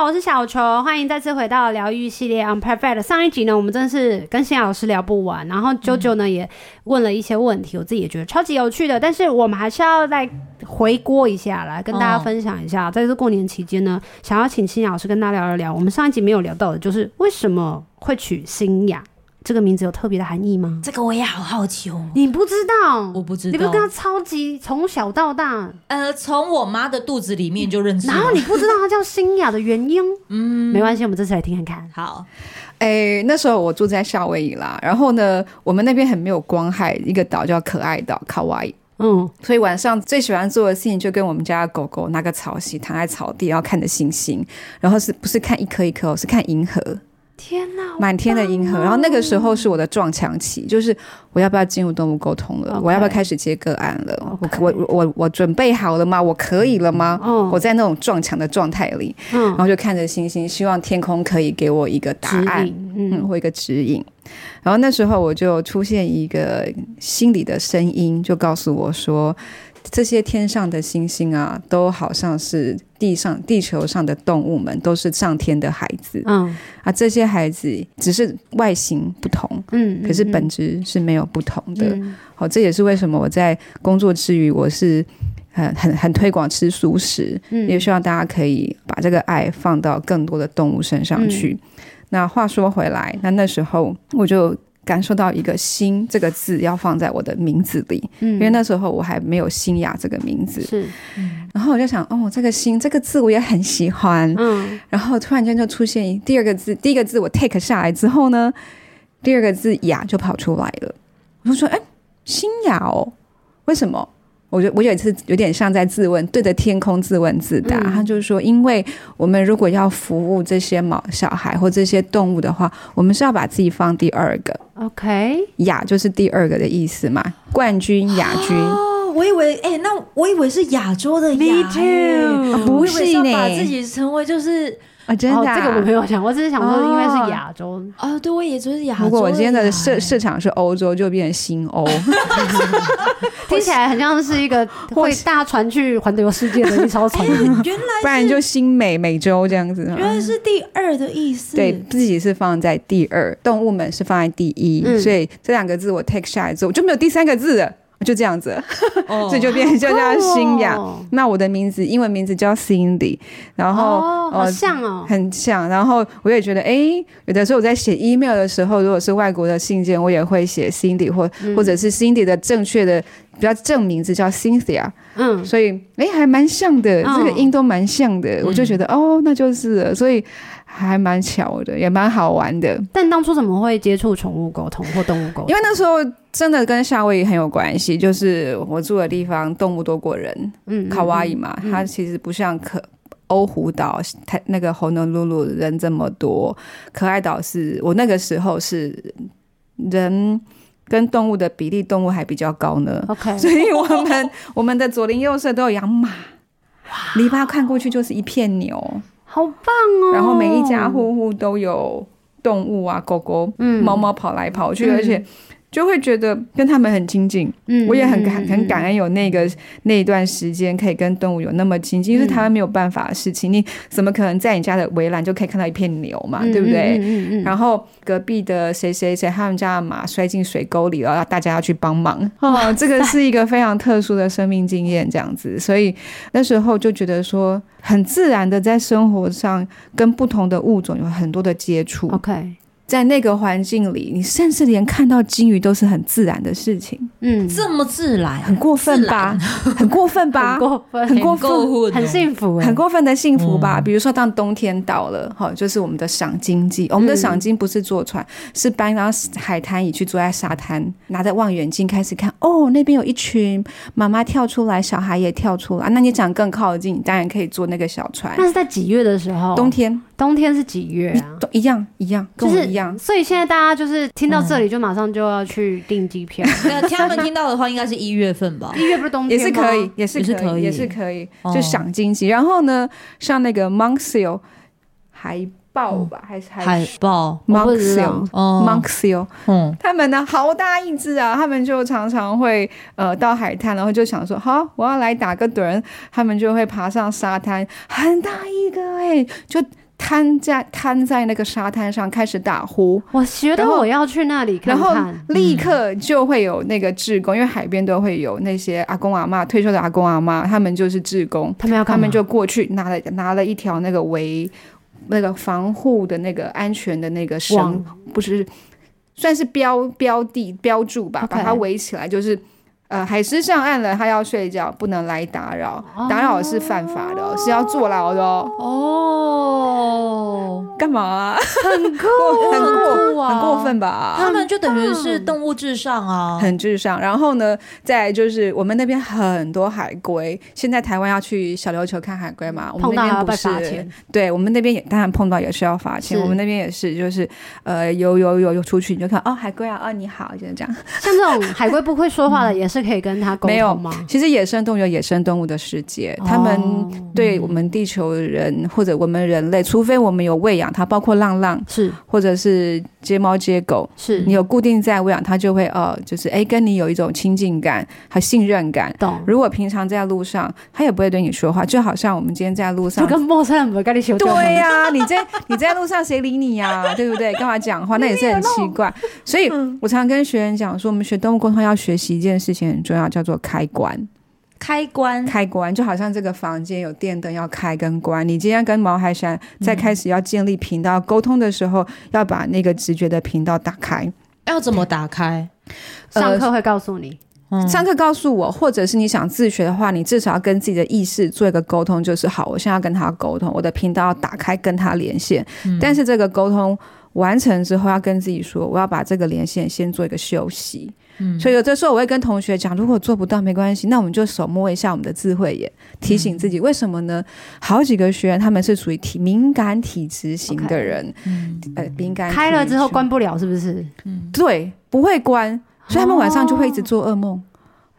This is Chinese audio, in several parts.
好，我是小球，欢迎再次回到疗愈系列 Unperfect。上一集呢，我们真是跟新老师聊不完，然后啾啾呢也问了一些问题，我自己也觉得超级有趣的，但是我们还是要再。回锅一下，来跟大家分享一下，哦、在这过年期间呢，想要请新雅老师跟大家聊一聊。我们上一集没有聊到的，就是为什么会取新雅这个名字，有特别的含义吗？这个我也好好奇哦。你不知道？我不知道。你不是跟他超级从小到大，呃，从我妈的肚子里面就认识。然后你不知道他叫新雅的原因？嗯，没关系，我们这次来听看看。好，哎、欸，那时候我住在夏威夷啦，然后呢，我们那边很没有光害，一个岛叫可爱岛，卡哇伊。嗯，所以晚上最喜欢做的事情就跟我们家的狗狗拿个草席躺在草地，然后看着星星，然后是不是看一颗一颗，是看银河。天哪，满天的银河。然后那个时候是我的撞墙期，就是我要不要进入动物沟通了.我要不要开始接个案了.我我我我准备好了吗？我可以了吗？嗯，我在那种撞墙的状态里，嗯，然后就看着星星，希望天空可以给我一个答案，嗯，嗯，或一个指引。然后那时候我就出现一个心里的声音，就告诉我说，这些天上的星星啊，都好像是地上地球上的动物们，都是上天的孩子。嗯，啊，这些孩子只是外形不同，嗯，可是本质是没有不同的。好，这也是为什么我在工作之余，我是很很很推广吃素食，嗯，也希望大家可以把这个爱放到更多的动物身上去。那话说回来，那那时候我就感受到一个“新”这个字要放在我的名字里，嗯，因为那时候我还没有新雅这个名字，是，嗯，然后我就想，哦，这个“新”这个字我也很喜欢，嗯，然后突然间就出现第二个字，第一个字我 take 下来之后呢，第二个字“雅”就跑出来了，我就说，哎，新雅哦，为什么？我觉得我有一次有点像在自问，对着天空自问自答。嗯、他就是说，因为我们如果要服务这些毛小孩或这些动物的话，我们是要把自己放第二个。OK，亚就是第二个的意思嘛，冠军、亚军。哦，我以为，哎、欸，那我以为是亚洲的亚。Me too，、哦、不是呢，把自己成为就是。啊，真的、啊哦，这个我没有想，我只是想说，因为是亚洲啊、哦，对，我也就是亚洲。如果我今天的市市场是欧洲，就变成新欧，听起来很像是一个 会大船去环游世界的一艘船。原来，不然就新美美洲这样子。原来是第二的意思，对自己是放在第二，动物们是放在第一，嗯、所以这两个字我 take 下来之后，我就没有第三个字了。就这样子，哦、所以就变就叫新雅。哦、那我的名字英文名字叫 Cindy，然后哦，好像哦，很像。然后我也觉得，哎，有的时候我在写 email 的时候，如果是外国的信件，我也会写 Cindy 或、嗯、或者是 Cindy 的正确的比较正名字叫 Cynthia。嗯，所以哎，还蛮像的，哦、这个音都蛮像的。嗯、我就觉得，哦，那就是了，所以。还蛮巧的，也蛮好玩的。但当初怎么会接触宠物沟通或动物沟通？因为那时候真的跟夏威夷很有关系，就是我住的地方动物多过人。嗯，卡哇伊嘛，嗯、它其实不像可欧胡岛，它那个 Honolulu 人这么多。可爱岛是我那个时候是人跟动物的比例，动物还比较高呢。OK，所以我们 我们的左邻右舍都有养马，篱笆看过去就是一片牛。好棒哦！然后每一家户户都有动物啊，狗狗、嗯、猫猫跑来跑去，嗯、而且。就会觉得跟他们很亲近，嗯，我也很感很感恩有那个那一段时间可以跟动物有那么亲近，因为台湾没有办法的事情，你怎么可能在你家的围栏就可以看到一片牛嘛，对不对？嗯嗯。然后隔壁的谁谁谁他们家的马摔进水沟里了，大家要去帮忙，哦，这个是一个非常特殊的生命经验，这样子，所以那时候就觉得说很自然的在生活上跟不同的物种有很多的接触。OK。在那个环境里，你甚至连看到金鱼都是很自然的事情。嗯，这么自然，很过分吧？很过分吧？很过分，很过分，很幸福，很过分的幸福吧？比如说，当冬天到了，哈，就是我们的赏金季。我们的赏金不是坐船，是搬到海滩椅去，坐在沙滩，拿着望远镜开始看。哦，那边有一群妈妈跳出来，小孩也跳出来。那你想更靠近，当然可以坐那个小船。那是在几月的时候？冬天。冬天是几月啊？都一样一样，跟我一样。所以现在大家就是听到这里就马上就要去订机票。那他们听到的话，应该是一月份吧？一月不是冬天也是可以，也是可以，也是可以，就想经济。然后呢，像那个 monksil 海豹吧，还是海豹 Monksio，Monksio，嗯，他们呢好大一只啊，他们就常常会呃到海滩，然后就想说好，我要来打个盹，他们就会爬上沙滩，很大一个哎，就。瘫在瘫在那个沙滩上开始打呼，我觉得我要去那里看看，然后立刻就会有那个志工，嗯、因为海边都会有那些阿公阿妈退休的阿公阿妈，他们就是志工，他们要？他们就过去拿了拿了一条那个围那个防护的那个安全的那个绳，不是算是标标的标注吧把它围起来，就是。呃，海狮上岸了，他要睡觉，不能来打扰，哦、打扰是犯法的，是要坐牢的哦。哦，干嘛、啊？很酷，很过，很过分吧？他们就等于是动物至上啊，很至上。然后呢，再就是我们那边很多海龟，现在台湾要去小琉球看海龟嘛？我们那边不是，对我们那边也当然碰到也是要罚钱。我们那边也是，就是呃，有有有有出去你就看哦，海龟啊，哦你好，就是这样。像这种海龟不会说话的 也是。可以跟他沟通吗？其实野生动物有野生动物的世界，哦、他们对我们地球人或者我们人类，除非我们有喂养它，包括浪浪是，或者是接猫接狗是，你有固定在喂养它，就会哦，就是哎，跟你有一种亲近感和信任感。懂。如果平常在路上，它也不会对你说话，就好像我们今天在路上，就跟陌生人跟你说话。对呀、啊，你在你在路上谁理你呀、啊？对不对？干嘛讲话？那也是很奇怪。所以我常常跟学员讲说，我们学动物沟通要学习一件事情。很重要，叫做开关。开关，开关，就好像这个房间有电灯要开跟关。你今天跟毛海山在开始要建立频道沟通的时候，要把那个直觉的频道打开。要怎么打开？上课会告诉你，呃、上课告诉我，或者是你想自学的话，你至少要跟自己的意识做一个沟通，就是好，我现在要跟他沟通，我的频道要打开，跟他连线。嗯、但是这个沟通完成之后，要跟自己说，我要把这个连线先做一个休息。嗯，所以有的时候我会跟同学讲，如果做不到没关系，那我们就手摸一下我们的智慧眼，提醒自己。为什么呢？好几个学员他们是属于体敏感体质型的人，嗯，呃，敏感开了之后关不了，是不是？嗯，对，不会关，所以他们晚上就会一直做噩梦。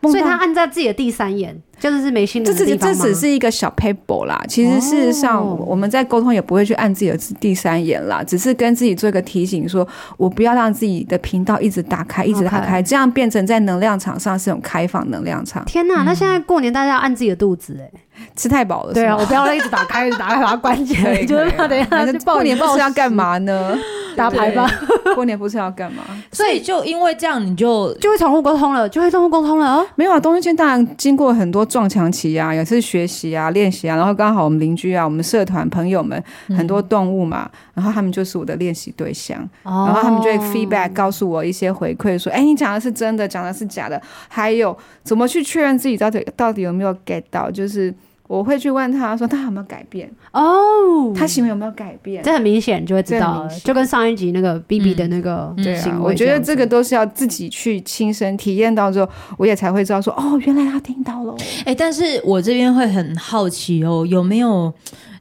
所以他按照自己的第三眼，就是是没心的地方吗？这只这只是一个小 paper 啦。其实事实上，我们在沟通也不会去按自己的第三眼啦，只是跟自己做一个提醒说，说我不要让自己的频道一直打开，一直打开，这样变成在能量场上是种开放能量场。天哪！那现在过年大家要按自己的肚子哎，吃太饱了。对啊，我不要一直打开，一直打开，把它关起来，就是怕等一下过年不知道要干嘛呢？打牌吧，过年不是要干嘛？所以就因为这样，你就就会宠物沟通了，就会动物沟通了哦。没有啊，东西间当然经过很多撞墙期啊，也是学习啊、练习啊，然后刚好我们邻居啊、我们社团朋友们很多动物嘛，然后他们就是我的练习对象，然后他们就会 feedback 告诉我一些回馈，说：“哎，你讲的是真的，讲的是假的，还有怎么去确认自己到底到底有没有 get 到，就是。”我会去问他说他有没有改变哦，他行为有没有改变？这很明显就会知道，就跟上一集那个 BB 的那个行为，我觉得这个都是要自己去亲身体验到之后，我也才会知道说哦，原来他听到了。哎，但是我这边会很好奇哦，有没有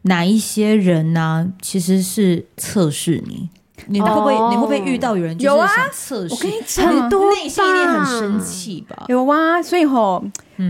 哪一些人呢？其实是测试你，你会不会你会不会遇到有人就是想测试？我跟你讲，很多内心一定很生气吧？有啊，所以吼，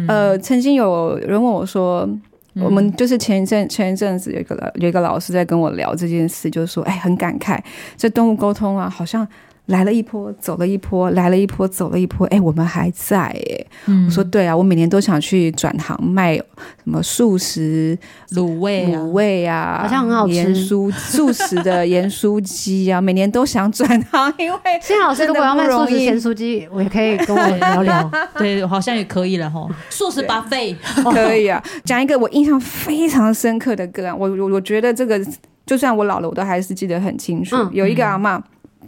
呃，曾经有人问我说。我们就是前一阵前一阵子有一个有一个老师在跟我聊这件事，就是说，哎，很感慨，这动物沟通啊，好像。来了一波，走了一波，来了一波，走了一波。哎，我们还在哎。嗯、我说对啊，我每年都想去转行卖什么素食卤味、卤味啊，好像很好吃。盐酥 素食的盐酥鸡啊，每年都想转行，因为谢老师如果要卖素食盐酥鸡，我也可以跟我聊聊。对，好像也可以了哈。素食 buffet 可以啊。讲一个我印象非常深刻的个案，我我我觉得这个就算我老了，我都还是记得很清楚。嗯、有一个阿嬷。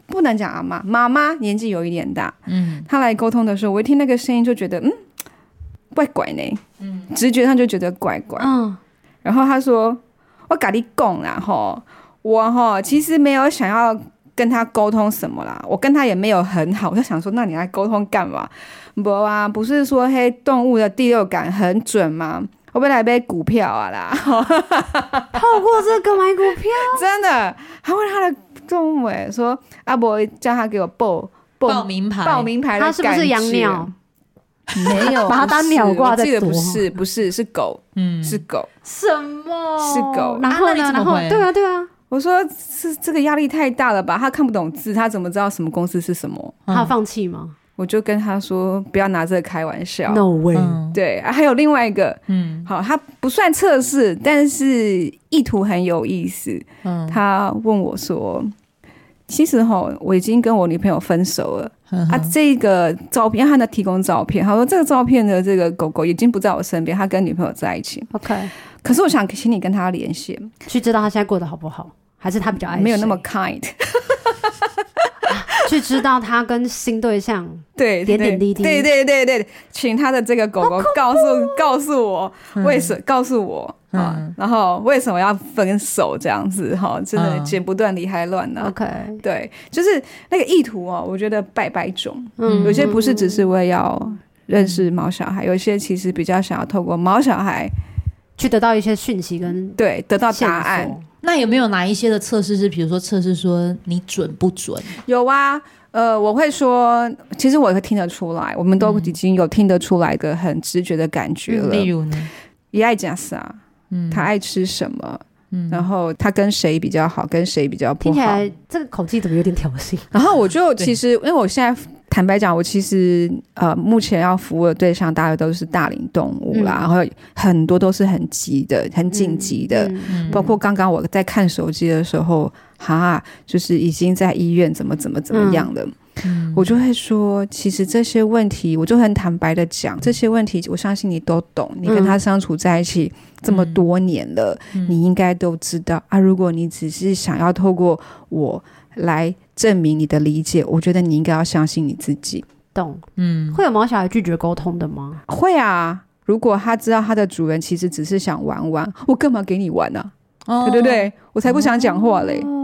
不能讲阿妈，妈妈年纪有一点大，嗯，她来沟通的时候，我一听那个声音就觉得，嗯，怪怪呢，嗯，直觉上就觉得怪怪，嗯，然后她说，我跟你讲啦，吼，我吼其实没有想要跟他沟通什么啦，我跟他也没有很好，我就想说，那你来沟通干嘛？不啊，不是说黑动物的第六感很准吗？我本来买股票啊啦，透透过这个买股票，真的，还问他的动物说阿伯叫他给我报报名牌，报名牌，他是不是养鸟？没有，把它当鸟挂在。记得不是，不是，是狗，嗯，是狗。什么？是狗。然后呢？然后对啊，对啊。我说是这个压力太大了吧？他看不懂字，他怎么知道什么公司是什么？他放弃吗？我就跟他说不要拿这个开玩笑。No way。对，还有另外一个，嗯，好，他不算测试，但是意图很有意思。嗯，他问我说。其实哈，我已经跟我女朋友分手了。啊。这个照片，他那提供照片，他说这个照片的这个狗狗已经不在我身边，他跟女朋友在一起。OK，可是我想请你跟他连线，去知道他现在过得好不好，还是他比较爱，没有那么 kind。去知道他跟新对象对点点滴滴，对对对对，请他的这个狗狗告诉告诉我为什么告诉我啊，然后为什么要分手这样子哈，真的剪不断理还乱呢。OK，对，就是那个意图哦，我觉得百百种，嗯，有些不是只是为要认识毛小孩，有些其实比较想要透过毛小孩去得到一些讯息跟对得到答案。那有没有哪一些的测试是，比如说测试说你准不准？有啊，呃，我会说，其实我会听得出来，我们都已经有听得出来个很直觉的感觉了。嗯、例如呢，也爱讲啥？嗯，他爱吃什么？嗯，然后他跟谁比较好，跟谁比较不好？听起来这个口气怎么有点挑衅？然后我就 其实，因为我现在。坦白讲，我其实呃，目前要服务的对象大概都是大龄动物啦，嗯、然后很多都是很急的、很紧急的，包括刚刚我在看手机的时候，哈，就是已经在医院怎么怎么怎么样的，嗯、我就会说，其实这些问题，我就很坦白的讲，这些问题，我相信你都懂，你跟他相处在一起这么多年了，嗯、你应该都知道啊。如果你只是想要透过我来。证明你的理解，我觉得你应该要相信你自己。懂，嗯，会有毛小孩拒绝沟通的吗？会啊，如果他知道他的主人其实只是想玩玩，我干嘛给你玩呢？啊？对对对，我才不想讲话嘞。哦，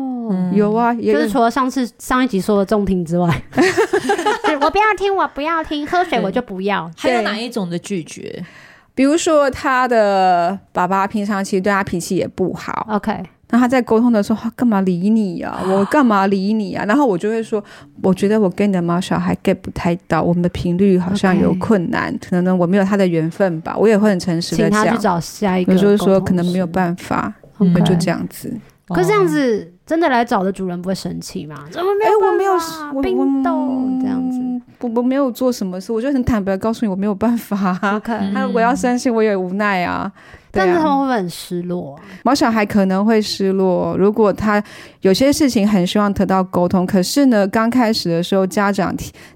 有啊，就是除了上次上一集说的重听之外，我不要听，我不要听，喝水我就不要。还有哪一种的拒绝？比如说他的爸爸平常其实对他脾气也不好。OK。那他在沟通的时候，他干嘛理你呀？我干嘛理你啊？然后我就会说，我觉得我跟你的猫小孩 get 不太到，我们的频率好像有困难，可能呢我没有他的缘分吧。我也会很诚实的讲，请他去找下一个。有时候说可能没有办法，我们就这样子。可是这样子真的来找的主人不会生气吗？怎么没有？我没有冰冻这样子，我我没有做什么事，我就很坦白告诉你我没有办法。他如果要生气，我也无奈啊。但是他们会很失落啊？毛小孩可能会失落，如果他有些事情很希望得到沟通，可是呢，刚开始的时候家长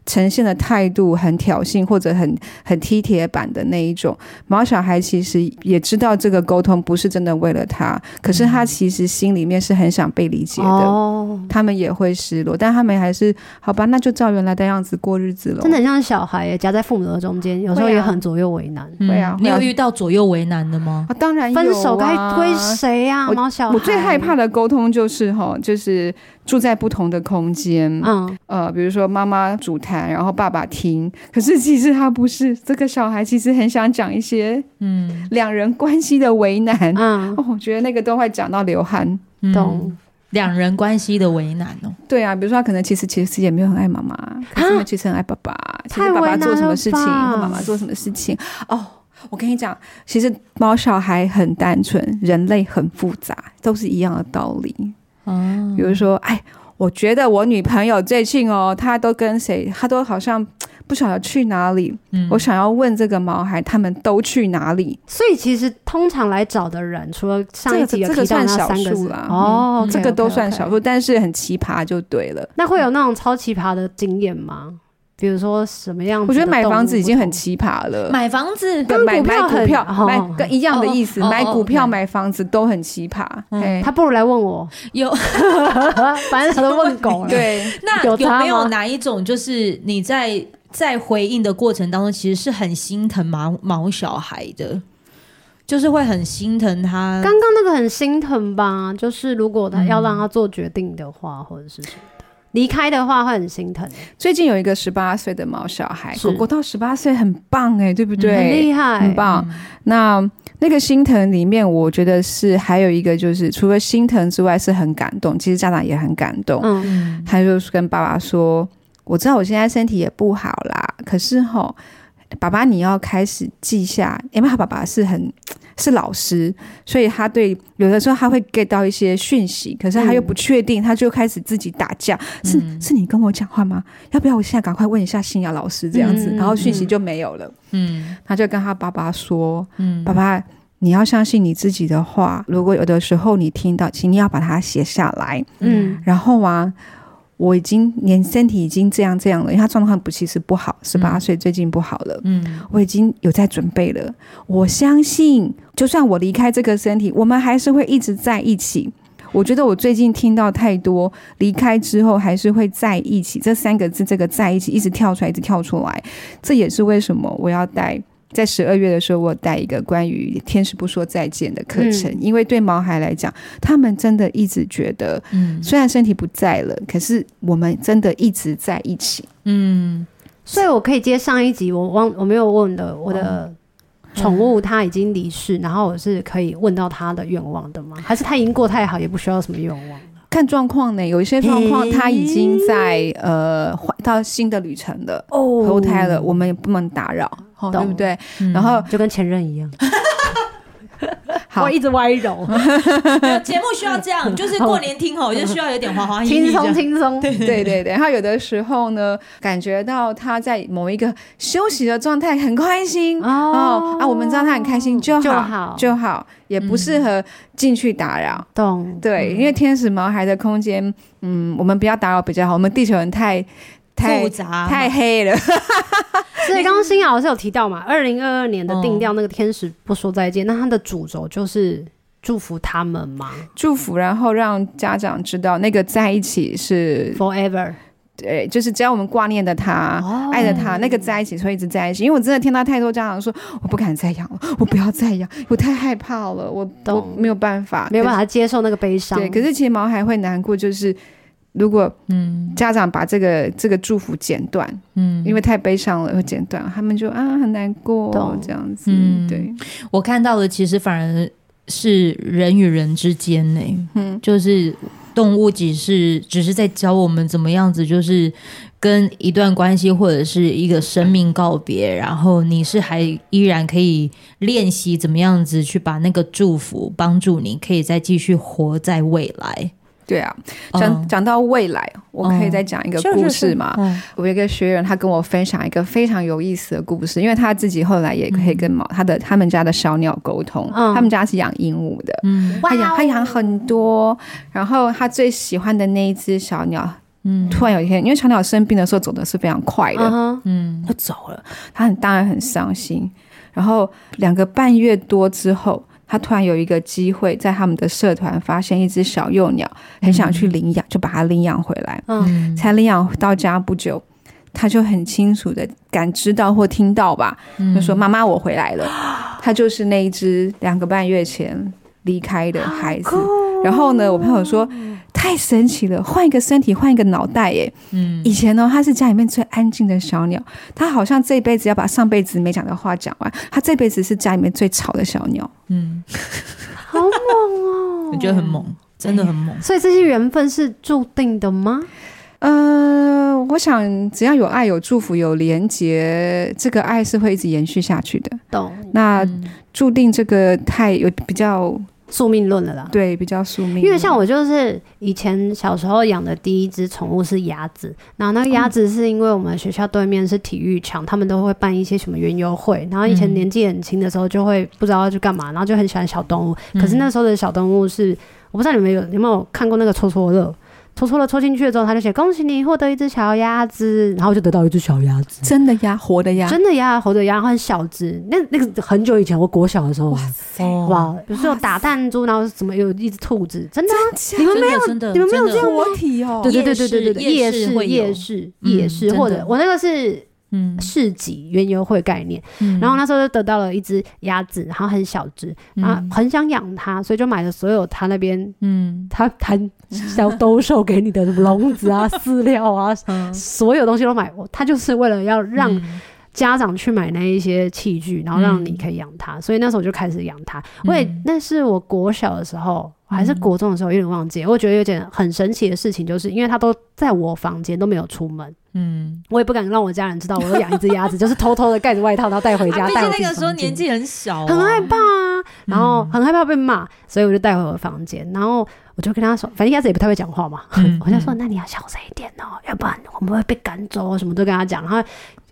呈现的态度很挑衅或者很很踢铁板的那一种，毛小孩其实也知道这个沟通不是真的为了他，可是他其实心里面是很想被理解的，哦，他们也会失落，但他们还是好吧，那就照原来的样子过日子了。真的很像小孩夹在父母的中间，有时候也很左右为难。对啊，你有遇到左右为难的吗？啊，当然有啊，分手该归谁呀？毛小孩，我最害怕的沟通就是哈，就是住在不同的空间，嗯。呃，比如说妈妈主谈，然后爸爸听，可是其实他不是这个小孩，其实很想讲一些嗯。两人关系的为难，嗯，哦，我觉得那个都会讲到流汗，懂两人关系的为难哦。对啊，比如说他可能其实其实也没有很爱妈妈，可是他其实很爱爸爸，其实爸爸做什么事情或妈妈做什么事情哦。我跟你讲，其实猫小孩很单纯，人类很复杂，都是一样的道理。嗯，比如说，哎，我觉得我女朋友最近哦，她都跟谁，她都好像不晓得去哪里。嗯，我想要问这个毛孩，他们都去哪里？所以其实通常来找的人，除了上一集有提到那三个，这个算少数啦。哦，这个都算少数，但是很奇葩就对了。那会有那种超奇葩的经验吗？比如说什么样子？我觉得买房子已经很奇葩了。买房子跟买买股票买跟一样的意思，买股票买房子都很奇葩。他不如来问我，有，反正他都问狗了。对，那有没有哪一种，就是你在在回应的过程当中，其实是很心疼毛毛小孩的，就是会很心疼他。刚刚那个很心疼吧？就是如果他要让他做决定的话，或者是什么？离开的话会很心疼。最近有一个十八岁的毛小孩，狗狗到十八岁很棒哎，对不对？很厉害，很棒。那那个心疼里面，我觉得是还有一个，就是除了心疼之外，是很感动。其实家长也很感动，嗯，他就跟爸爸说：“我知道我现在身体也不好啦，可是吼，爸爸你要开始记下，因为他爸爸是很。”是老师，所以他对有的时候他会 get 到一些讯息，可是他又不确定，他就开始自己打架。嗯、是是你跟我讲话吗？要不要我现在赶快问一下新雅老师这样子？嗯、然后讯息就没有了。嗯，他就跟他爸爸说：“嗯，爸爸，你要相信你自己的话。如果有的时候你听到，请你要把它写下来。嗯，然后啊。”我已经连身体已经这样这样了，因为他状况不其实不好，十八岁最近不好了。嗯，我已经有在准备了。我相信，就算我离开这个身体，我们还是会一直在一起。我觉得我最近听到太多离开之后还是会在一起这三个字，这个在一起一直跳出来，一直跳出来。这也是为什么我要带。在十二月的时候，我带一个关于天使不说再见的课程，嗯、因为对毛孩来讲，他们真的一直觉得，嗯，虽然身体不在了，可是我们真的一直在一起，嗯。所以我可以接上一集我忘我没有问的，我的宠物它已经离世，嗯、然后我是可以问到他的愿望的吗？还是他已经过太好，也不需要什么愿望？看状况呢，有一些状况他已经在呃换到新的旅程了，哦，投胎了，我们也不能打扰。懂对不对？嗯、然后就跟前任一样，好，我一直歪柔。节目需要这样，就是过年听吼，就需要有点花花轻松轻松。对对对对。然后有的时候呢，感觉到他在某一个休息的状态，很开心哦啊，我们知道他很开心就好就好，就好，也不适合进去打扰。懂？对，因为天使毛孩的空间，嗯，我们不要打扰比较好。我们地球人太。太复杂，太黑了。所以刚刚新雅老师有提到嘛，二零二二年的定调那个天使不说再见，那它的主轴就是祝福他们嘛，祝福，然后让家长知道那个在一起是 forever，对，就是只要我们挂念的他，爱着他，那个在一起会一直在一起。因为我真的听到太多家长说，我不敢再养了，我不要再养，我太害怕了，我都没有办法，没有办法接受那个悲伤。对，可是其实毛孩会难过，就是。如果嗯。家长把这个、嗯、这个祝福剪断，嗯，因为太悲伤了会剪断，他们就啊很难过，懂。这样子。嗯，对，我看到的其实反而是人与人之间呢，嗯，就是动物只是只是在教我们怎么样子，就是跟一段关系或者是一个生命告别，然后你是还依然可以练习怎么样子去把那个祝福帮助你，可以再继续活在未来。对啊，讲讲到未来，我可以再讲一个故事吗？我有一个学员，他跟我分享一个非常有意思的故事，因为他自己后来也可以跟毛他的他们家的小鸟沟通。他们家是养鹦鹉的，他养他养很多，然后他最喜欢的那一只小鸟，突然有一天，因为小鸟生病的时候走的是非常快的，嗯，就走了，他很当然很伤心。然后两个半月多之后。他突然有一个机会，在他们的社团发现一只小幼鸟，很想去领养，就把它领养回来。嗯，才领养到家不久，他就很清楚的感知到或听到吧，就说：“妈妈，我回来了。” 他就是那一只两个半月前离开的孩子。然后呢，我朋友说。太神奇了，换一个身体，换一个脑袋耶。嗯，以前呢，它是家里面最安静的小鸟，它好像这辈子要把上辈子没讲的话讲完。它这辈子是家里面最吵的小鸟。嗯，好猛哦！我觉得很猛，真的很猛。所以这些缘分是注定的吗？呃，我想只要有爱、有祝福、有连结，这个爱是会一直延续下去的。懂。那注定这个太有比较。宿命论了啦，对，比较宿命。因为像我就是以前小时候养的第一只宠物是鸭子，然后那个鸭子是因为我们学校对面是体育场，他们都会办一些什么园游会，然后以前年纪很轻的时候就会不知道要去干嘛，然后就很喜欢小动物。可是那时候的小动物是，我不知道你们有有没有看过那个戳戳乐。抽错了，抽进去了之后，他就写恭喜你获得一只小鸭子，然后就得到一只小鸭子，真的鸭，活的鸭，真的鸭，活的鸭，然后很小只。那那个很久以前，我国小的时候，哇塞，哇，比如说有打弹珠，然后什么有一只兔子，真的，你们没有，你们没有这样活体哦？对对对对对对，夜市夜市夜市，或者我那个是。嗯，市集园游会概念，嗯、然后那时候就得到了一只鸭子，然后很小只，然后很想养它，所以就买了所有他那边，嗯，他他小兜售给你的笼子啊、饲料啊，嗯、所有东西都买。他就是为了要让家长去买那一些器具，然后让你可以养它。嗯、所以那时候我就开始养它。我也那是我国小的时候。还是国中的时候有点忘记，我觉得有点很神奇的事情，就是因为它都在我房间都没有出门，嗯，我也不敢让我家人知道我有养一只鸭子，就是偷偷的盖着外套然后带回家。带、啊、那个时候年纪很小、啊，很害怕啊，然后很害怕被骂，所以我就带回我房间，然后我就跟他说，反正鸭子也不太会讲话嘛，嗯、我就说那你要小声一点哦，要不然我们会被赶走，什么都跟他讲，然后。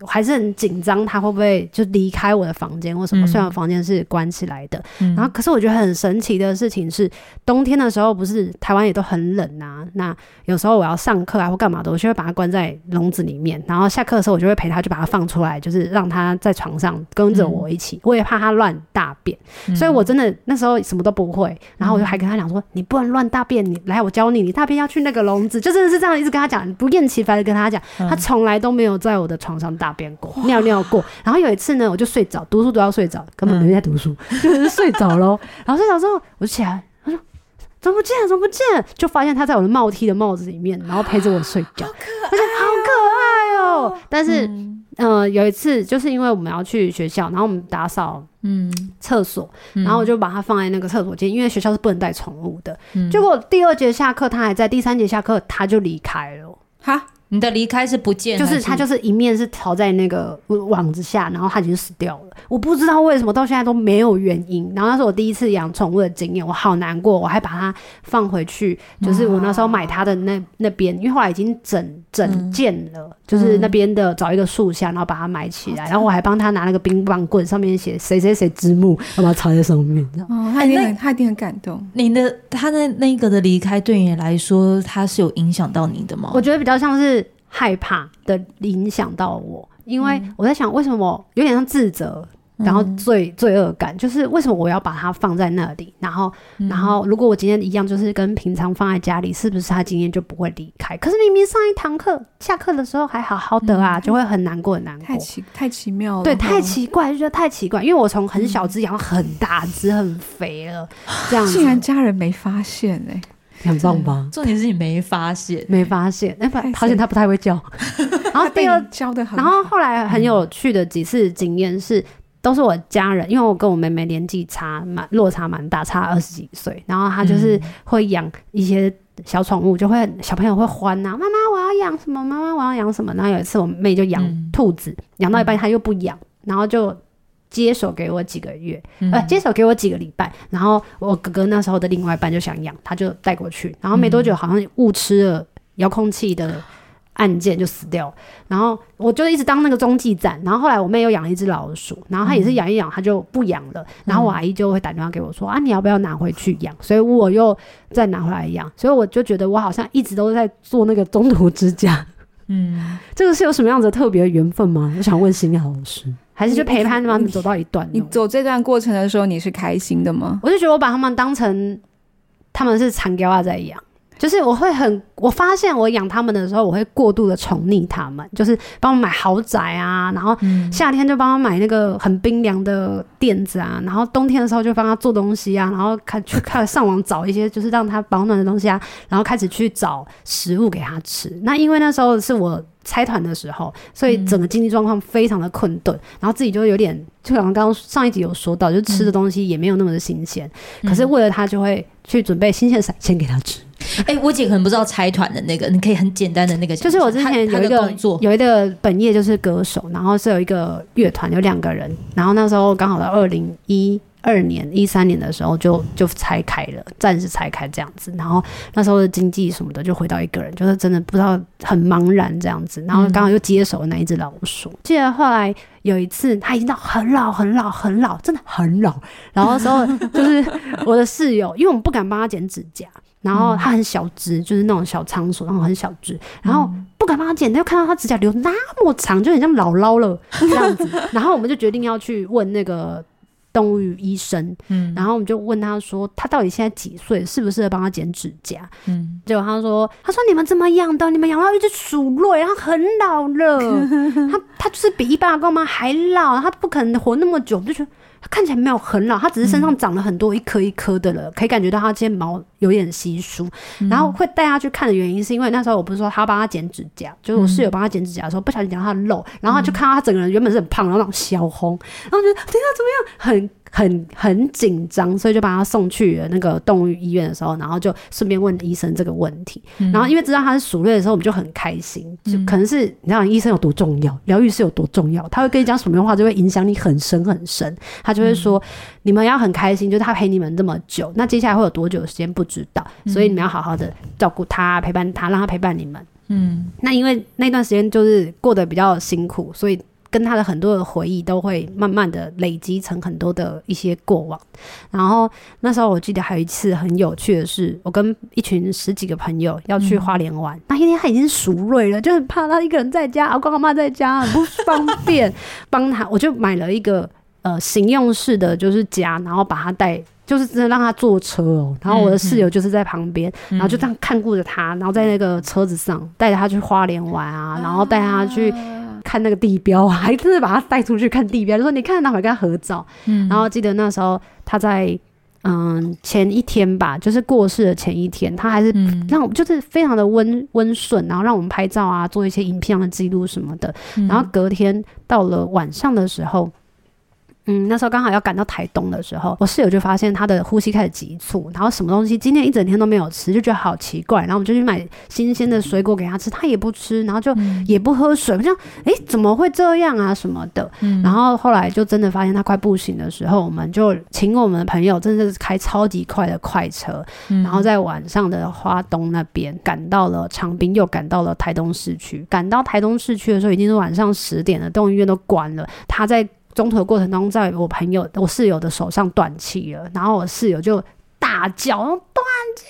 我还是很紧张，他会不会就离开我的房间或什么？虽然我房间是关起来的，嗯、然后可是我觉得很神奇的事情是，冬天的时候不是台湾也都很冷啊。那有时候我要上课啊或干嘛的，我就会把它关在笼子里面。然后下课的时候，我就会陪他，就把它放出来，就是让他在床上跟着我一起。嗯、我也怕他乱大便，嗯、所以我真的那时候什么都不会。然后我就还跟他讲说：“你不能乱大便，你来我教你，你大便要去那个笼子。”就真的是这样一直跟他讲，不厌其烦的跟他讲。他从来都没有在我的床上大便过，尿尿过，然后有一次呢，我就睡着，读书都要睡着，根本没在读书，嗯、就是睡着喽。然后睡着之后，我就起来，他说怎么不见，怎么不见？就发现他在我的帽 T 的帽子里面，然后陪着我睡觉，好可爱、哦，好可爱哦。但是，嗯、呃，有一次就是因为我们要去学校，然后我们打扫嗯厕所，然后我就把它放在那个厕所间，因为学校是不能带宠物的。嗯、结果第二节下课他还在，第三节下课他就离开了，哈。你的离开是不见，就是他就是一面是逃在那个网子下，然后他已经死掉了。我不知道为什么到现在都没有原因。然后那是我第一次养宠物的经验，我好难过。我还把它放回去，就是我那时候买它的那那边，因为后来已经整整件了，嗯、就是那边的找一个树下，然后把它埋起来。嗯、然后我还帮他拿那个冰棒棍，上面写谁谁谁之墓，要把它插在上面。哦，他一定很，他一定很感动。你的他的那个的离开，对你来说，他是有影响到你的吗？我觉得比较像是。害怕的影响到我，因为我在想，为什么有点像自责，嗯、然后罪罪恶感，就是为什么我要把它放在那里？然后，嗯、然后如果我今天一样，就是跟平常放在家里，是不是他今天就不会离开？可是明明上一堂课下课的时候还好好的啊，嗯、就会很难过，很难过。太奇太奇妙了，对，太奇怪，就觉得太奇怪。因为我从很小只养很大只、很肥了，这样竟然家人没发现哎、欸。很棒吧？重点是你没发现，没发现。哎，发现他不太会叫。然后第二教的很。然后后来很有趣的几次经验是，都是我家人，因为我跟我妹妹年纪差蛮落差蛮大，差二十几岁。然后她就是会养一些小宠物，就会小朋友会欢呐，妈妈我要养什么？妈妈我要养什么？然后有一次我妹就养兔子，养到一半她又不养，然后就。接手给我几个月，嗯、呃，接手给我几个礼拜，然后我哥哥那时候的另外一半就想养，他就带过去，然后没多久好像误吃了遥控器的按键就死掉，然后我就一直当那个中继站，然后后来我妹又养了一只老鼠，然后她也是养一养，她就不养了，然后我阿姨就会打电话给我说啊，你要不要拿回去养？所以我又再拿回来养，所以我就觉得我好像一直都在做那个中途之家，嗯，这个是有什么样子的特别的缘分吗？我想问心雅老师。还是就陪伴他们走到一段。你走这段过程的时候，你是开心的吗？我就觉得我把他们当成他们是长胶啊在养。就是我会很，我发现我养他们的时候，我会过度的宠溺他们，就是帮我买豪宅啊，然后夏天就帮他买那个很冰凉的垫子啊，然后冬天的时候就帮他做东西啊，然后开去看上网找一些 就是让他保暖的东西啊，然后开始去找食物给他吃。那因为那时候是我拆团的时候，所以整个经济状况非常的困顿，然后自己就有点，就好像刚刚上一集有说到，就吃的东西也没有那么的新鲜，可是为了他就会去准备新鲜的海鲜给他吃。哎、欸，我姐可能不知道拆团的那个，你可以很简单的那个，就是我之前有一个有一个本业就是歌手，然后是有一个乐团，有两个人，然后那时候刚好到二零一二年、一三年的时候就就拆开了，暂时拆开这样子，然后那时候的经济什么的就回到一个人，就是真的不知道很茫然这样子，然后刚好又接手了那一只老鼠。嗯、记得后来有一次，他已经到很老很老很老，真的很老，然后那时候就是我的室友，因为我们不敢帮他剪指甲。然后它很小只，就是那种小仓鼠，然后很小只，然后不敢帮它剪，又看到它指甲留那么长，就很像姥姥了这样子。然后我们就决定要去问那个动物医生，嗯，然后我们就问他说，他到底现在几岁，适不适合帮他剪指甲？嗯，结果他说，他说你们怎么养的？你们养到一只鼠类，它很老了，它它就是比一般的公猫还老，它不可能活那么久。我就觉得。它看起来没有很老，他只是身上长了很多一颗一颗的了，嗯、可以感觉到他这些毛有点稀疏。嗯、然后会带他去看的原因，是因为那时候我不是说他要帮他剪指甲，就是我室友帮他剪指甲的时候，不小心剪到他的肉，然后就看到他整个人原本是很胖，然后那种小红，然后觉得等一下怎么样，很。很很紧张，所以就把他送去了那个动物医院的时候，然后就顺便问医生这个问题。嗯、然后因为知道他是鼠类的时候，我们就很开心。就可能是你知道医生有多重要，疗愈师有多重要，他会跟你讲什么话，就会影响你很深很深。他就会说，嗯、你们要很开心，就是他陪你们这么久，那接下来会有多久的时间不知道，所以你们要好好的照顾他，陪伴他，让他陪伴你们。嗯，那因为那段时间就是过得比较辛苦，所以。跟他的很多的回忆都会慢慢的累积成很多的一些过往，然后那时候我记得还有一次很有趣的是，我跟一群十几个朋友要去花莲玩，嗯、那一天他已经熟睡了，就很怕他一个人在家，阿公阿妈在家很不方便，帮他我就买了一个呃行用式的就是夹，然后把他带，就是真的让他坐车哦，然后我的室友就是在旁边，嗯、然后就这样看顾着他，然后在那个车子上带着他去花莲玩啊，然后带他去。看那个地标啊，还真的把他带出去看地标，就说你看，那会跟他合照。嗯，然后记得那时候他在嗯前一天吧，就是过世的前一天，他还是让我就是非常的温温顺，然后让我们拍照啊，做一些影片的记录什么的。然后隔天到了晚上的时候。嗯，那时候刚好要赶到台东的时候，我室友就发现他的呼吸开始急促，然后什么东西今天一整天都没有吃，就觉得好奇怪。然后我们就去买新鲜的水果给他吃，他也不吃，然后就也不喝水。我想，哎，怎么会这样啊？什么的。然后后来就真的发现他快不行的时候，我们就请我们的朋友，真的是开超级快的快车，然后在晚上的花东那边赶到了长滨，又赶到了台东市区。赶到台东市区的时候，已经是晚上十点了，动物医院都关了。他在。中途的过程当中，在我朋友、我室友的手上断气了，然后我室友就大叫断气，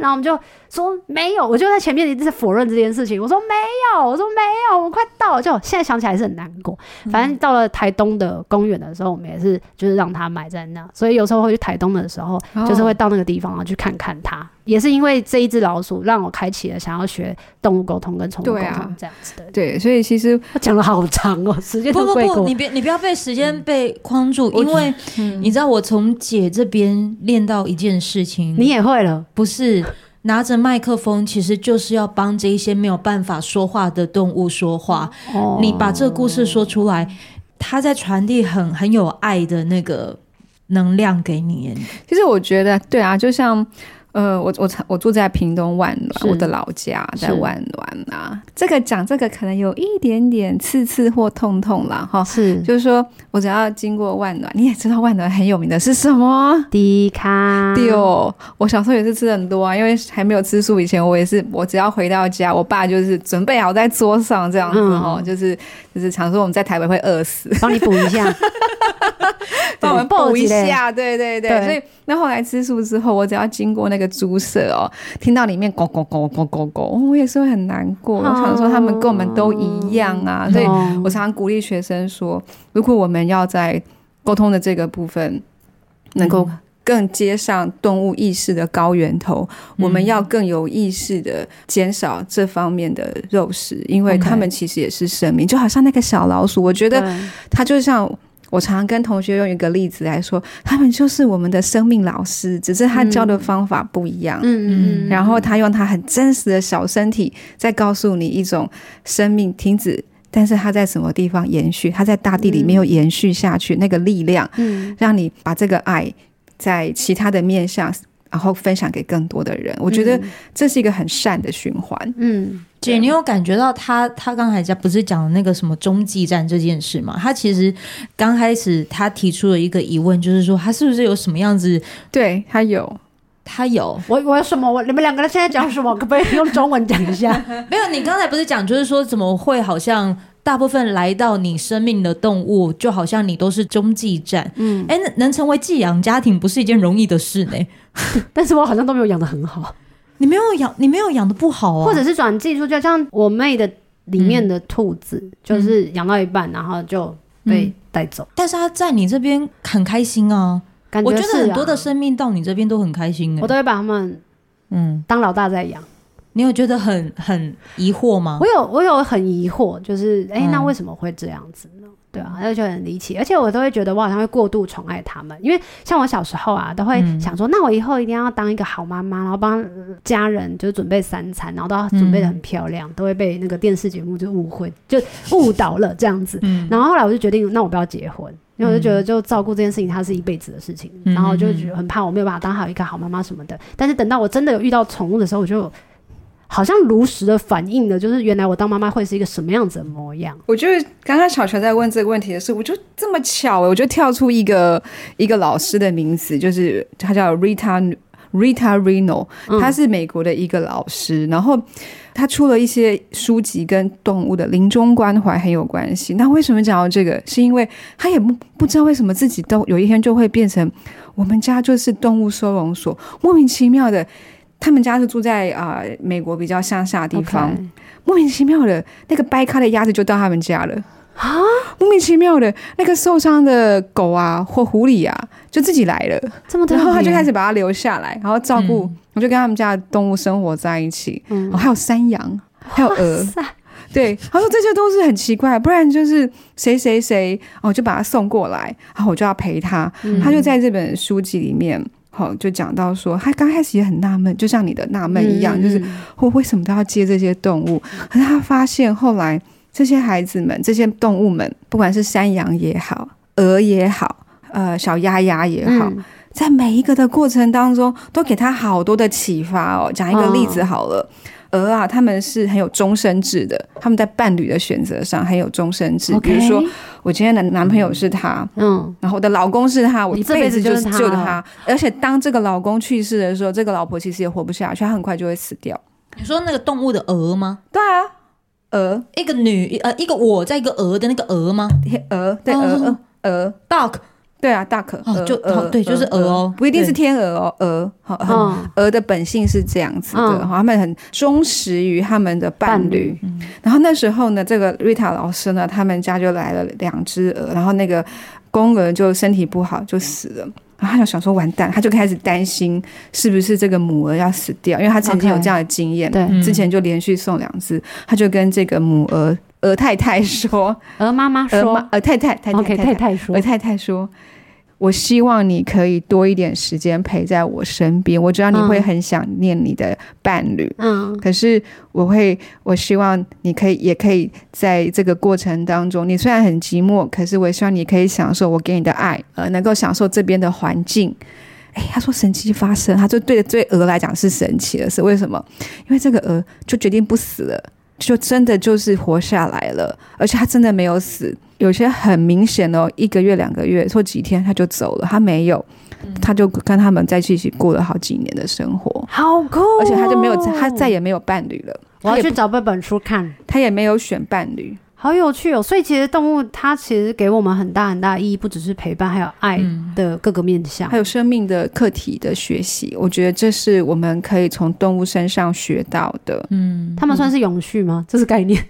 然后我们就说没有，我就在前面一直在否认这件事情，我说没有，我说没有，我快到了，就现在想起来是很难过。反正到了台东的公园的时候，我们也是就是让他埋在那，所以有时候会去台东的时候，就是会到那个地方然后去看看他。也是因为这一只老鼠，让我开启了想要学动物沟通跟宠物沟通这样子的。对，啊、对，所以其实他讲了好长哦，时间。不不不，你别你不要被时间被框住，嗯、因为你知道我从姐这边练到一件事情，你也会了，不是拿着麦克风，其实就是要帮这一些没有办法说话的动物说话。哦、你把这个故事说出来，它在传递很很有爱的那个能量给你。其实我觉得，对啊，就像。呃，我我我住在屏东万峦，我的老家在万峦啊。是这个讲这个可能有一点点刺刺或痛痛啦。哈。是，就是说我只要经过万峦，你也知道万峦很有名的是什么？迪卡。对哦，我小时候也是吃很多啊，因为还没有吃素以前，我也是，我只要回到家，我爸就是准备好在桌上这样子哈、嗯，就是就是常说我们在台北会饿死，帮你补一下，帮我们补一下，对对对，对。所以那后来吃素之后，我只要经过那个。猪舍哦，听到里面咕咕咕咕咕咕，我也是会很难过。我想说他们跟我们都一样啊，所以我常常鼓励学生说，如果我们要在沟通的这个部分能够更接上动物意识的高源头，我们要更有意识的减少这方面的肉食，因为他们其实也是生命，就好像那个小老鼠，我觉得它就像。我常常跟同学用一个例子来说，他们就是我们的生命老师，只是他教的方法不一样。嗯嗯，嗯然后他用他很真实的小身体，在告诉你一种生命停止，但是他在什么地方延续？他在大地里面又延续下去，嗯、那个力量，嗯，让你把这个爱在其他的面向，然后分享给更多的人。我觉得这是一个很善的循环。嗯。姐，你有感觉到他他刚才讲不是讲那个什么中继站这件事吗？他其实刚开始他提出了一个疑问，就是说他是不是有什么样子？对，他有，他有。我我有什么？我你们两个人现在讲什么？可不可以用中文讲一下？没有，你刚才不是讲，就是说怎么会好像大部分来到你生命的动物，就好像你都是中继站。嗯，哎，能成为寄养家庭不是一件容易的事呢。但是我好像都没有养的很好。你没有养，你没有养的不好啊，或者是转寄出去，就像我妹的里面的兔子，嗯、就是养到一半，然后就被带走。但是它在你这边很开心啊，感觉、啊、我觉得很多的生命到你这边都很开心、欸、我都会把他们嗯。当老大在养，你有觉得很很疑惑吗？我有，我有很疑惑，就是哎、欸，那为什么会这样子呢？嗯、对啊，就觉得很离奇，而且我都会觉得我好像会过度宠爱他们，因为像我小时候啊，都会想说，嗯、那我以后一定要当一个好妈妈，然后帮家人就是准备三餐，然后都要准备的很漂亮，嗯、都会被那个电视节目就误会，就误导了这样子。嗯、然后后来我就决定，那我不要结婚，因为我就觉得就照顾这件事情，它是一辈子的事情，嗯、然后就觉得很怕我没有办法当好一个好妈妈什么的。但是等到我真的有遇到宠物的时候，我就。好像如实的反映了，就是原来我当妈妈会是一个什么样子的模样。我觉得刚刚小乔在问这个问题的时候，我就这么巧，我就跳出一个一个老师的名字，就是他叫 Rita Rita Reno，他是美国的一个老师，嗯、然后他出了一些书籍跟动物的临终关怀很有关系。那为什么讲到这个？是因为他也不不知道为什么自己都有一天就会变成我们家就是动物收容所，莫名其妙的。他们家是住在啊、呃、美国比较乡下的地方.莫名其妙的那个掰开的鸭子就到他们家了。啊！莫名其妙的那个受伤的狗啊或狐狸啊就自己来了，然后他就开始把它留下来，然后照顾，嗯、我就跟他们家的动物生活在一起，嗯，然后还有山羊，还有鹅，对，他说这些都是很奇怪，不然就是谁谁谁哦就把他送过来，然后我就要陪他，嗯、他就在这本书籍里面。好，就讲到说，他刚开始也很纳闷，就像你的纳闷一样，嗯、就是我为什么都要接这些动物？可是他发现后来这些孩子们、这些动物们，不管是山羊也好、鹅也好、呃小鸭鸭也好，嗯、在每一个的过程当中，都给他好多的启发哦。讲一个例子好了。哦鹅啊，他们是很有终身制的，他们在伴侣的选择上很有终身制。比如说，我今天的男朋友是他，嗯，然后我的老公是他，我一辈子就是救他。而且当这个老公去世的时候，这个老婆其实也活不下去，她很快就会死掉。你说那个动物的鹅吗？对啊，鹅，一个女呃，一个我在一个鹅的那个鹅吗？鹅，对，鹅，鹅，dog。对啊，大可哦，就哦，对，就是鹅哦，不一定是天鹅哦，鹅，好，鹅的本性是这样子的，他们很忠实于他们的伴侣。然后那时候呢，这个瑞塔老师呢，他们家就来了两只鹅，然后那个公鹅就身体不好就死了，然后他就想说完蛋，他就开始担心是不是这个母鹅要死掉，因为他曾经有这样的经验，对，之前就连续送两只，他就跟这个母鹅。鹅太太说：“鹅 妈妈说，鹅太太太太太太说，鹅太太说，我希望你可以多一点时间陪在我身边。我知道你会很想念你的伴侣，嗯，可是我会，我希望你可以，也可以在这个过程当中，你虽然很寂寞，可是我也希望你可以享受我给你的爱，呃，能够享受这边的环境。哎，他说神奇发生，他就对对鹅来讲是神奇的，是为什么？因为这个鹅就决定不死了。”就真的就是活下来了，而且他真的没有死。有些很明显哦，一个月、两个月或几天他就走了，他没有，他就跟他们在一起过了好几年的生活，好酷哦。而且他就没有，他再也没有伴侣了。我要去找这本书看，他也没有选伴侣。好有趣哦！所以其实动物它其实给我们很大很大意义，不只是陪伴，还有爱的各个面向，还有生命的课题的学习。我觉得这是我们可以从动物身上学到的。嗯，他们算是永续吗？这是概念。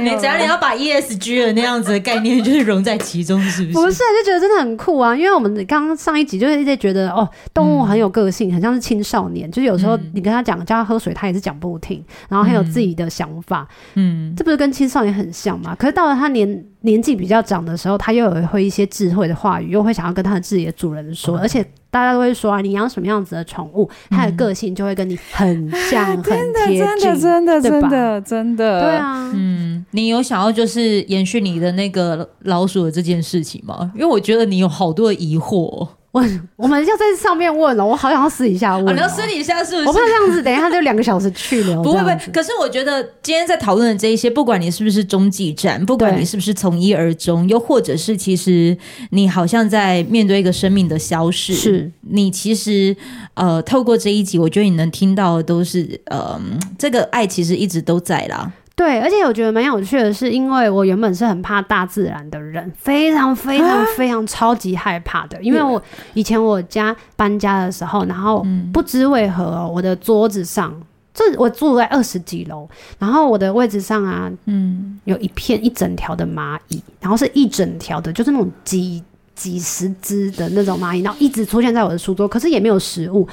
你只要你要把 ESG 的那样子的概念就是融在其中，是不是？不是，就觉得真的很酷啊！因为我们刚刚上一集就是一直觉得哦，动物很有个性，很像是青少年，就是有时候你跟他讲叫他喝水，他也是讲不听，然后很有自己的想法。嗯。这不是跟青少年很像吗？可是到了他年年纪比较长的时候，他又有会一些智慧的话语，又会想要跟他的自己的主人说，而且大家都会说啊，你养什么样子的宠物，它的个性就会跟你很 像，很贴近，真的，真的，真的，真的，对啊，嗯，你有想要就是延续你的那个老鼠的这件事情吗？因为我觉得你有好多的疑惑。我我们要在上面问了，我好想要私底下问。你要私底下是不是？我不能这样子，等一下就两个小时去了。不会不会，可是我觉得今天在讨论的这一些，不管你是不是中继站，不管你是不是从一而终，又或者是其实你好像在面对一个生命的消逝，是你其实呃透过这一集，我觉得你能听到的都是呃这个爱其实一直都在啦。对，而且我觉得蛮有趣的是，因为我原本是很怕大自然的人，非常非常非常超级害怕的。因为我以前我家搬家的时候，然后不知为何我的桌子上，这我住在二十几楼，然后我的位置上啊，嗯，有一片一整条的蚂蚁，然后是一整条的，就是那种积几十只的那种蚂蚁，然后一直出现在我的书桌，可是也没有食物。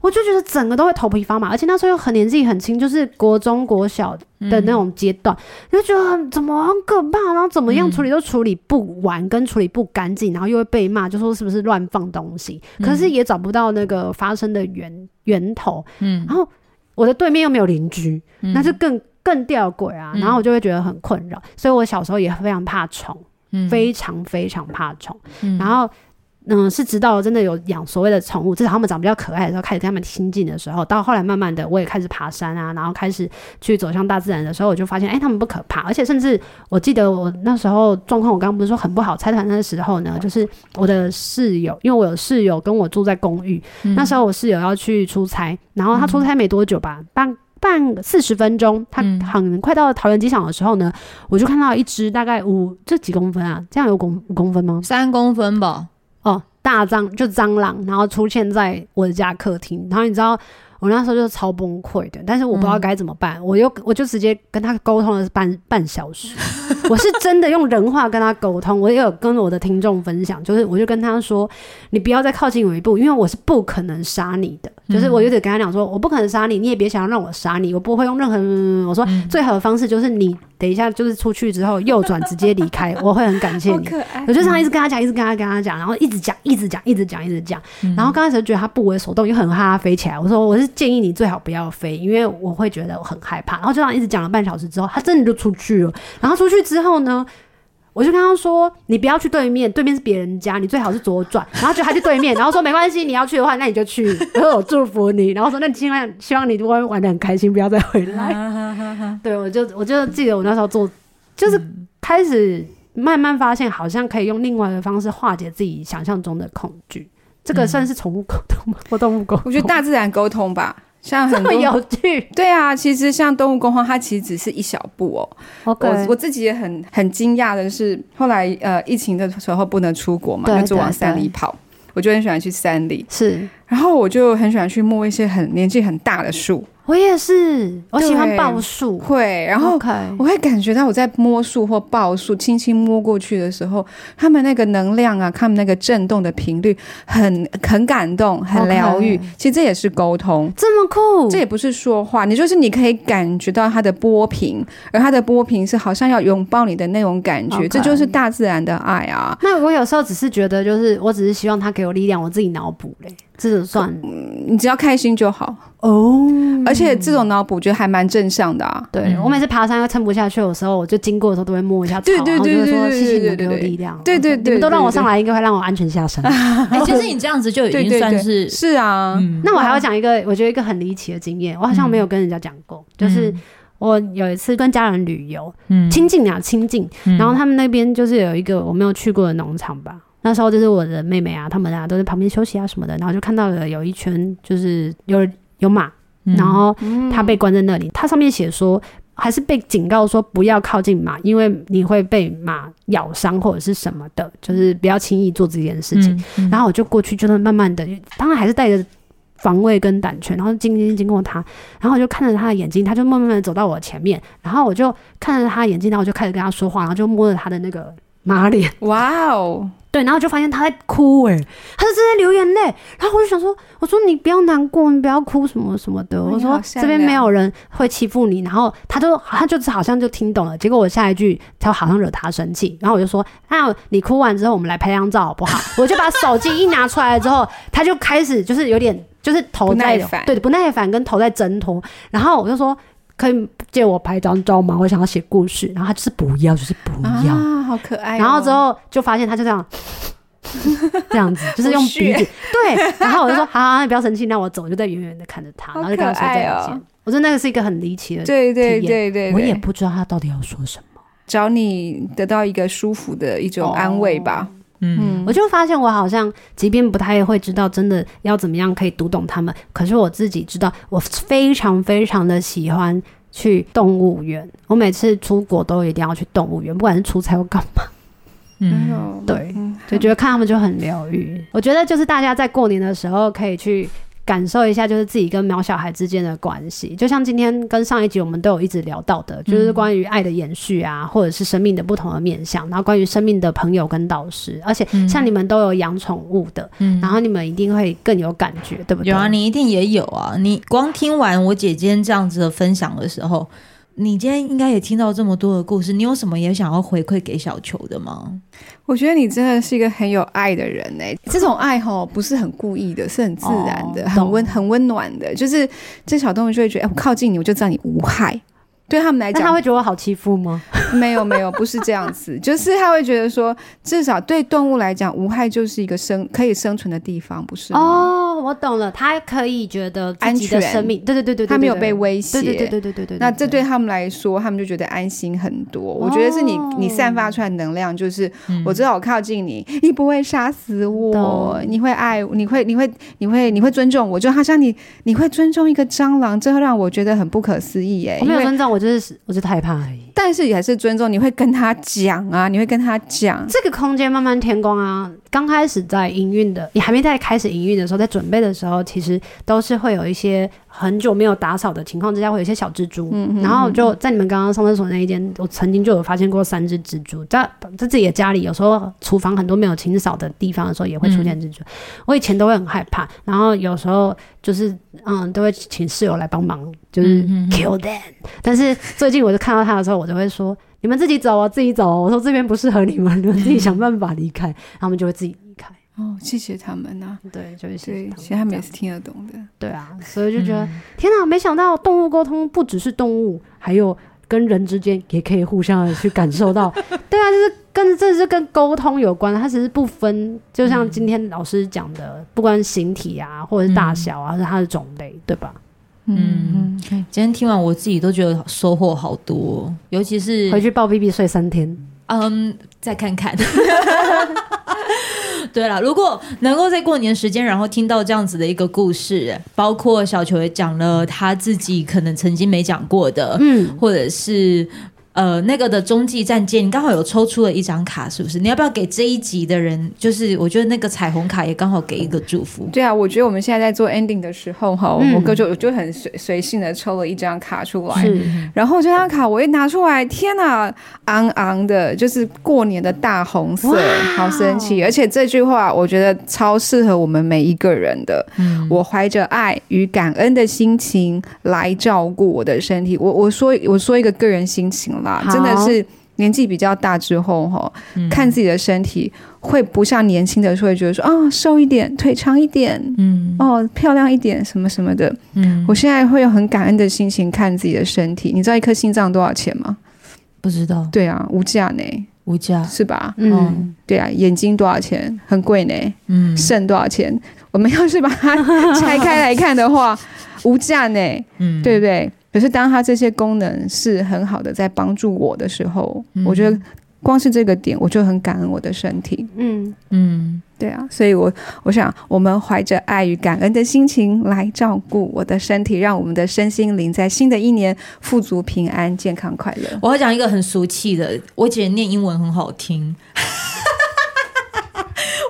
我就觉得整个都会头皮发麻，而且那时候又很年纪很轻，就是国中国小的那种阶段，嗯、就觉得怎么很可怕，然后怎么样处理都处理不完，跟处理不干净，然后又会被骂，就说是不是乱放东西，可是也找不到那个发生的源源头。嗯，然后我的对面又没有邻居，那就更更吊诡啊，然后我就会觉得很困扰，所以我小时候也非常怕虫，非常非常怕虫，然后。嗯，是直到真的有养所谓的宠物，至少他们长比较可爱的时候，开始跟他们亲近的时候，到后来慢慢的我也开始爬山啊，然后开始去走向大自然的时候，我就发现，哎、欸，他们不可怕，而且甚至我记得我那时候状况，我刚刚不是说很不好拆团的时候呢，就是我的室友，因为我有室友跟我住在公寓，嗯、那时候我室友要去出差，然后他出差没多久吧，半半四十分钟，他很快到桃园机场的时候呢，我就看到一只大概五这几公分啊，这样有公五公分吗？三公分吧。哦，大蟑就蟑螂，然后出现在我的家客厅，然后你知道我那时候就是超崩溃的，但是我不知道该怎么办，嗯、我又我就直接跟他沟通了半半小时，我是真的用人话跟他沟通，我也有跟我的听众分享，就是我就跟他说，你不要再靠近我一步，因为我是不可能杀你的。就是我有点跟他讲说，我不可能杀你，你也别想要让我杀你，我不会用任何。我说最好的方式就是你等一下就是出去之后右转直接离开，我会很感谢你。我就这样一直跟他讲，一直跟他跟他讲，然后一直讲，一直讲，一直讲，一直讲。然后刚开始觉得他不为所动，又很怕他飞起来。我说我是建议你最好不要飞，因为我会觉得我很害怕。然后就这样一直讲了半小时之后，他真的就出去了。然后出去之后呢？我就跟他说：“你不要去对面，对面是别人家，你最好是左转。”然后就他去对面，然后说：“没关系，你要去的话，那你就去。”然后我祝福你，然后说：“那你希望希望你玩玩的很开心，不要再回来。”对，我就我就记得我那时候做，就是开始慢慢发现，好像可以用另外的方式化解自己想象中的恐惧。这个算是宠物沟通吗？或动物沟通？我觉得大自然沟通吧。像很多有趣，对啊，其实像动物工荒，它其实只是一小步哦。我我自己也很很惊讶的是，后来呃疫情的时候不能出国嘛，那就往山里跑，我就很喜欢去山里。是，然后我就很喜欢去摸一些很年纪很大的树。我也是，我喜欢抱树，会，然后我会感觉到我在摸树或抱树，轻轻摸过去的时候，他们那个能量啊，他们那个震动的频率很很感动，很疗愈。其实这也是沟通，这么酷，这也不是说话，你就是你可以感觉到它的波频，而它的波频是好像要拥抱你的那种感觉.这就是大自然的爱啊。那我有时候只是觉得，就是我只是希望他给我力量，我自己脑补嘞。这种算，你只要开心就好哦。而且这种脑补觉得还蛮正向的啊。对，我每次爬山要撑不下去的时候，我就经过的时候都会摸一下草，对对对对对，谢谢我力量。对对对，你们都让我上来，应该会让我安全下山。哎，其实你这样子就已经算是是啊。那我还要讲一个，我觉得一个很离奇的经验，我好像没有跟人家讲过，就是我有一次跟家人旅游，亲近啊亲近，然后他们那边就是有一个我没有去过的农场吧。那时候就是我的妹妹啊，他们啊都在旁边休息啊什么的，然后就看到了有一圈就是有有马，然后它被关在那里，它上面写说还是被警告说不要靠近马，因为你会被马咬伤或者是什么的，就是不要轻易做这件事情。然后我就过去，就是慢慢的，当然还是带着防卫跟胆怯，然后经经经过他，然后我就看着他的眼睛，他就慢慢的走到我前面，然后我就看着他的眼睛，然后我就开始跟他说话，然后就摸着他的那个马脸，哇哦。对，然后就发现他在哭，哎，他就正在流眼泪，然后我就想说，我说你不要难过，你不要哭什么什么的，我说这边没有人会欺负你，然后他就他就是好像就听懂了，结果我下一句他好像惹他生气，然后我就说，那你哭完之后我们来拍张照好不好？我就把手机一拿出来之后，他就开始就是有点就是头在对不耐烦跟头在挣脱，然后我就说。可以借我拍张照吗？我想要写故事，然后他就是不要，就是不要啊，好可爱、哦。然后之后就发现他就这样这样子，就是用鼻子对。然后我就说：“好，好，你不要生气，那我走。”就在远远的看着他，然后就跟他说再见。哦、我说那个是一个很离奇的，对对对对，我也不知道他到底要说什么，找你得到一个舒服的一种安慰吧。哦嗯，我就发现我好像，即便不太会知道真的要怎么样可以读懂他们，可是我自己知道，我非常非常的喜欢去动物园。我每次出国都一定要去动物园，不管是出差或干嘛。嗯，对，就觉得看他们就很疗愈。我觉得就是大家在过年的时候可以去感受一下，就是自己跟苗小孩之间的关系。就像今天跟上一集我们都有一直聊到的，就是关于爱的延续啊，或者是生命的不同的面向，然后关于生命的朋友跟导师。而且像你们都有养宠物的，嗯，然后你们一定会更有感觉，对不对？有啊，你一定也有啊。你光听完我姐今天这样子的分享的时候。你今天应该也听到这么多的故事，你有什么也想要回馈给小球的吗？我觉得你真的是一个很有爱的人哎、欸，这种爱吼不是很故意的，是很自然的，哦、很温很温暖的，就是这小动物就会觉得，哎，我靠近你，我就知道你无害。对他们来讲，他会觉得我好欺负吗？没有没有，不是这样子，就是他会觉得说，至少对动物来讲，无害就是一个生可以生存的地方，不是吗？哦，我懂了，他可以觉得安全的生命，对对对对，他没有被威胁，对对对对对对对。那这对他们来说，他们就觉得安心很多。我觉得是你你散发出来的能量，就是我知道我靠近你，你不会杀死我，你会爱，你会你会你会你会尊重我，就好像你你会尊重一个蟑螂，这会让我觉得很不可思议哎，我没有尊重我。就是我是害怕而已，但是也是尊重。你会跟他讲啊，你会跟他讲这个空间慢慢填光啊。刚开始在营运的，你还没在开始营运的时候，在准备的时候，其实都是会有一些很久没有打扫的情况之下，会有一些小蜘蛛。嗯，然后就在你们刚刚上厕所那一间，我曾经就有发现过三只蜘蛛，在在自己的家里，有时候厨房很多没有清扫的地方的时候，也会出现蜘蛛。嗯。我以前都会很害怕，然后有时候就是嗯，都会请室友来帮忙，就是 kill them。但是最近我就看到他的时候，我就会说。你们自己走啊，自己走啊。我说这边不适合你们，你们自己想办法离开，他们就会自己离开。哦，谢谢他们呐、啊。对，就是对，其实他们也是听得懂的。对啊，所以就觉得、嗯、天哪，没想到动物沟通不只是动物，还有跟人之间也可以互相的去感受到。对啊，就是跟这是跟沟通有关，它其实不分，就像今天老师讲的，不管形体啊，或者是大小啊，是它的种类，对吧？嗯，今天听完我自己都觉得收获好多，尤其是回去抱 B B 睡三天，嗯，再看看。对了，如果能够在过年时间，然后听到这样子的一个故事，包括小球也讲了他自己可能曾经没讲过的，嗯，或者是。呃，那个的中继战舰，你刚好有抽出了一张卡，是不是？你要不要给这一集的人，就是我觉得那个彩虹卡也刚好给一个祝福。对啊，我觉得我们现在在做 ending 的时候，哈、嗯，我哥就就很随随性的抽了一张卡出来，然后这张卡我一拿出来，天哪，昂昂的，就是过年的大红色，好神奇！而且这句话我觉得超适合我们每一个人的。嗯、我怀着爱与感恩的心情来照顾我的身体。我我说我说一个个人心情。真的是年纪比较大之后哈，看自己的身体会不像年轻的时候会觉得说啊、哦、瘦一点，腿长一点，嗯，哦漂亮一点什么什么的，嗯，我现在会有很感恩的心情看自己的身体。你知道一颗心脏多少钱吗？不知道。对啊，无价呢，无价是吧？嗯，对啊，眼睛多少钱？很贵呢。嗯，肾多少钱？我们要是把它 拆开来看的话，无价呢。嗯，对不对？可是当它这些功能是很好的，在帮助我的时候，嗯，我觉得光是这个点，我就很感恩我的身体。嗯嗯，对啊，所以我我想，我们怀着爱与感恩的心情来照顾我的身体，让我们的身心灵在新的一年富足、平安、健康、快乐。我要讲一个很俗气的，我姐念英文很好听。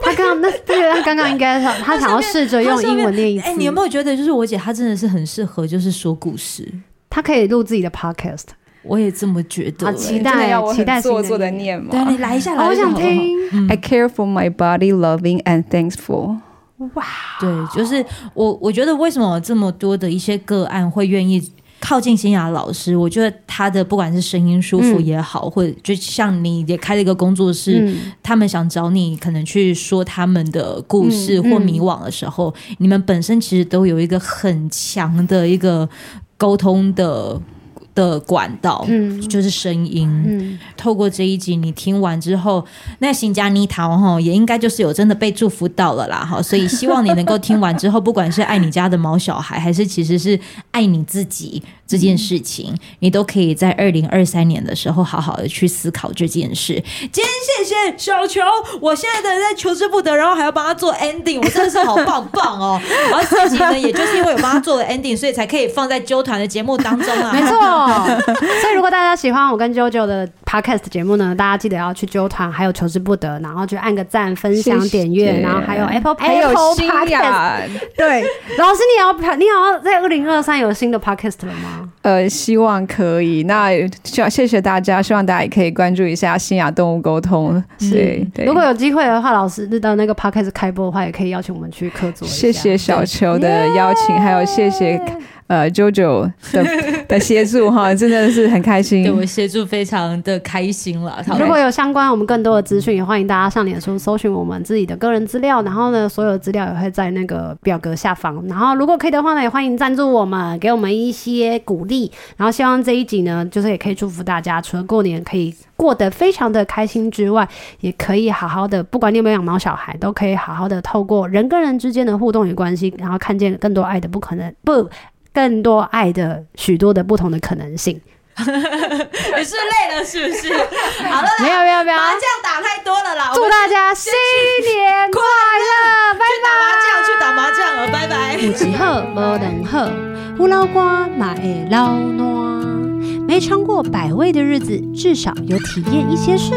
他刚刚那对，他刚刚应该他他想要试着用英文念一次。哎，你有没有觉得，就是我姐她真的是很适合，就是说故事。他可以录自己的 podcast，我也这么觉得。好期待，期待做作的念嘛。对，你来一下，来我想听。嗯、I care for my body, loving and thankful。哇，对，就是我，我觉得为什么这么多的一些个案会愿意靠近新雅老师？我觉得他的不管是声音舒服也好，嗯、或者就像你也开了一个工作室，嗯、他们想找你可能去说他们的故事或迷惘的时候，嗯嗯、你们本身其实都有一个很强的一个。沟通的的管道，嗯，就是声音。嗯，透过这一集你听完之后，那新加妮塔哈也应该就是有真的被祝福到了啦，哈。所以希望你能够听完之后，不管是爱你家的毛小孩，还是其实是爱你自己。这件事情，你都可以在二零二三年的时候好好的去思考这件事。今天谢谢小球，我现在的在求之不得，然后还要帮他做 ending，我真的是好棒棒哦。然后自己呢，也就是因为我帮他做了 ending，所以才可以放在揪团的节目当中啊。没错，所以如果大家喜欢我跟啾啾的 podcast 节目呢，大家记得要去揪团，还有求之不得，然后就按个赞、分享、点阅，然后还有 Apple 还有 Apple 新雅，对，老师你要你要在二零二三有新的 podcast 了吗？呃，希望可以。那希望谢谢大家，希望大家也可以关注一下新雅动物沟通。对，对，如果有机会的话，老师知道那个 podcast 开播的话，也可以邀请我们去客座。谢谢小球的邀请，还有谢谢。呃，JoJo 的 的协助哈，真的是很开心。对，我协助非常的开心了。如果有相关我们更多的资讯，也欢迎大家上脸书搜寻我们自己的个人资料。然后呢，所有资料也会在那个表格下方。然后如果可以的话呢，也欢迎赞助我们，给我们一些鼓励。然后希望这一集呢，就是也可以祝福大家，除了过年可以过得非常的开心之外，也可以好好的，不管你有没有养猫小孩，都可以好好的透过人跟人之间的互动与关系，然后看见更多爱的不可能不。更多爱的许多的不同的可能性，你是累了是不是？好了，没有没有没有，麻将打太多了啦！祝大家新年快乐，拜拜！去打麻将，去打麻将了，拜拜！有一好无两好，胡老瓜嘛会老暖。没尝过百味的日子，至少有体验一些事。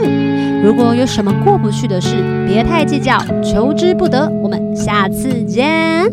如果有什么过不去的事，别太计较，求之不得。我们下次见。